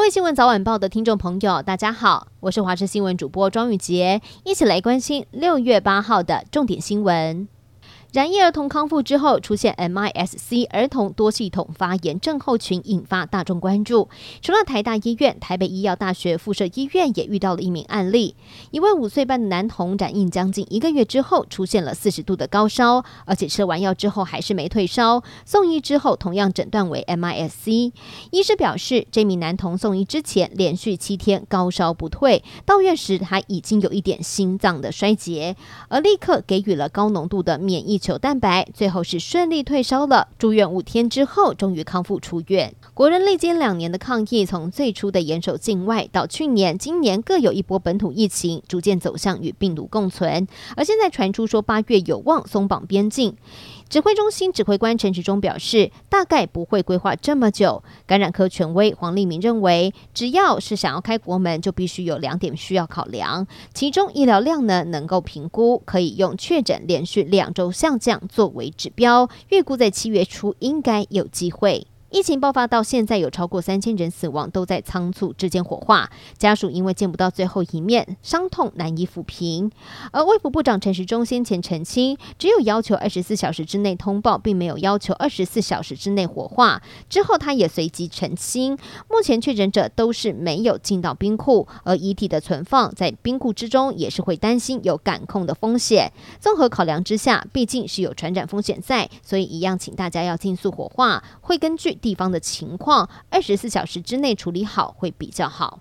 各位新闻早晚报的听众朋友，大家好，我是华视新闻主播庄宇洁，一起来关心六月八号的重点新闻。染疫儿童康复之后，出现 MIS-C 儿童多系统发炎症候群，引发大众关注。除了台大医院，台北医药大学附设医院也遇到了一名案例，一位五岁半的男童染疫将近一个月之后，出现了四十度的高烧，而且吃完药之后还是没退烧。送医之后，同样诊断为 MIS-C。医师表示，这名男童送医之前连续七天高烧不退，到院时他已经有一点心脏的衰竭，而立刻给予了高浓度的免疫球蛋白，最后是顺利退烧了。住院五天之后，终于康复出院。国人历经两年的抗疫，从最初的严守境外，到去年、今年各有一波本土疫情，逐渐走向与病毒共存。而现在传出说八月有望松绑边境。指挥中心指挥官陈时中表示，大概不会规划这么久。感染科权威黄立明认为，只要是想要开国门，就必须有两点需要考量，其中医疗量呢能够评估，可以用确诊连续两周下降作为指标，预估在七月初应该有机会。疫情爆发到现在，有超过三千人死亡，都在仓促之间火化。家属因为见不到最后一面，伤痛难以抚平。而卫福部长陈时中先前澄清，只有要求二十四小时之内通报，并没有要求二十四小时之内火化。之后他也随即澄清，目前确诊者都是没有进到冰库，而遗体的存放在冰库之中，也是会担心有感控的风险。综合考量之下，毕竟是有传染风险在，所以一样请大家要尽速火化，会根据。地方的情况，二十四小时之内处理好会比较好。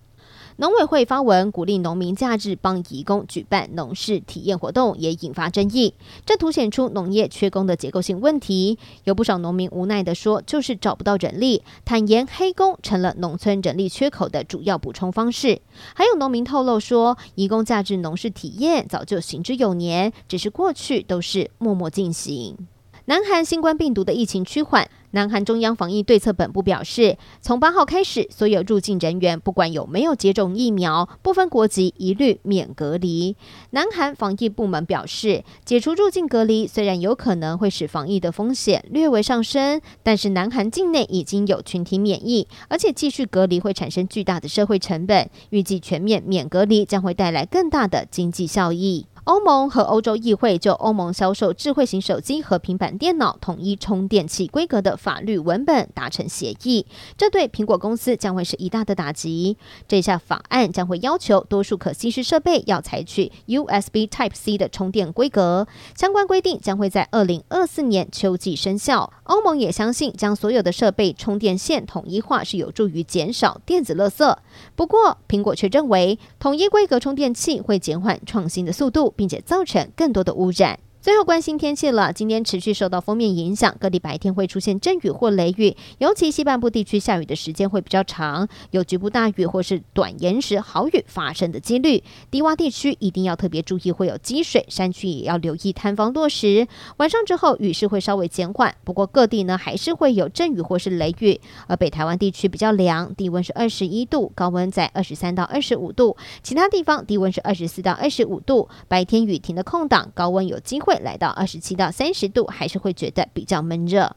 农委会发文鼓励农民假日帮移工举办农事体验活动，也引发争议。这凸显出农业缺工的结构性问题。有不少农民无奈地说，就是找不到人力，坦言黑工成了农村人力缺口的主要补充方式。还有农民透露说，移工假日农事体验早就行之有年，只是过去都是默默进行。南韩新冠病毒的疫情趋缓，南韩中央防疫对策本部表示，从八号开始，所有入境人员不管有没有接种疫苗，不分国籍，一律免隔离。南韩防疫部门表示，解除入境隔离虽然有可能会使防疫的风险略微上升，但是南韩境内已经有群体免疫，而且继续隔离会产生巨大的社会成本，预计全面免隔离将会带来更大的经济效益。欧盟和欧洲议会就欧盟销售智慧型手机和平板电脑统一充电器规格的法律文本达成协议，这对苹果公司将会是一大的打击。这项法案将会要求多数可吸式设备要采取 USB Type-C 的充电规格，相关规定将会在二零二四年秋季生效。欧盟也相信，将所有的设备充电线统一化是有助于减少电子垃圾。不过，苹果却认为统一规格充电器会减缓创新的速度。并且造成更多的污染。最后关心天气了，今天持续受到锋面影响，各地白天会出现阵雨或雷雨，尤其西半部地区下雨的时间会比较长，有局部大雨或是短延时豪雨发生的几率。低洼地区一定要特别注意会有积水，山区也要留意坍方落石。晚上之后雨势会稍微减缓，不过各地呢还是会有阵雨或是雷雨。而北台湾地区比较凉，低温是二十一度，高温在二十三到二十五度，其他地方低温是二十四到二十五度，白天雨停的空档，高温有机会。会来到二十七到三十度，还是会觉得比较闷热。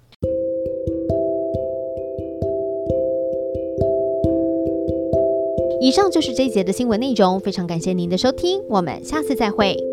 以上就是这一节的新闻内容，非常感谢您的收听，我们下次再会。